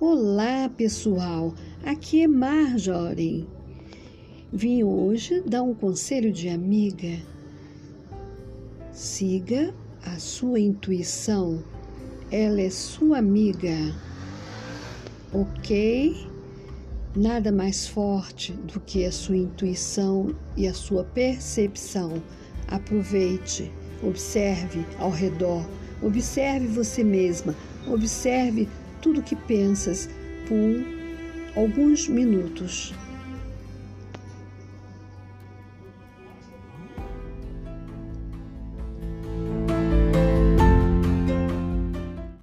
Olá, pessoal. Aqui é Marjorie. Vim hoje dar um conselho de amiga. Siga a sua intuição. Ela é sua amiga. Ok? Nada mais forte do que a sua intuição e a sua percepção. Aproveite, observe ao redor, observe você mesma, observe tudo que pensas por alguns minutos.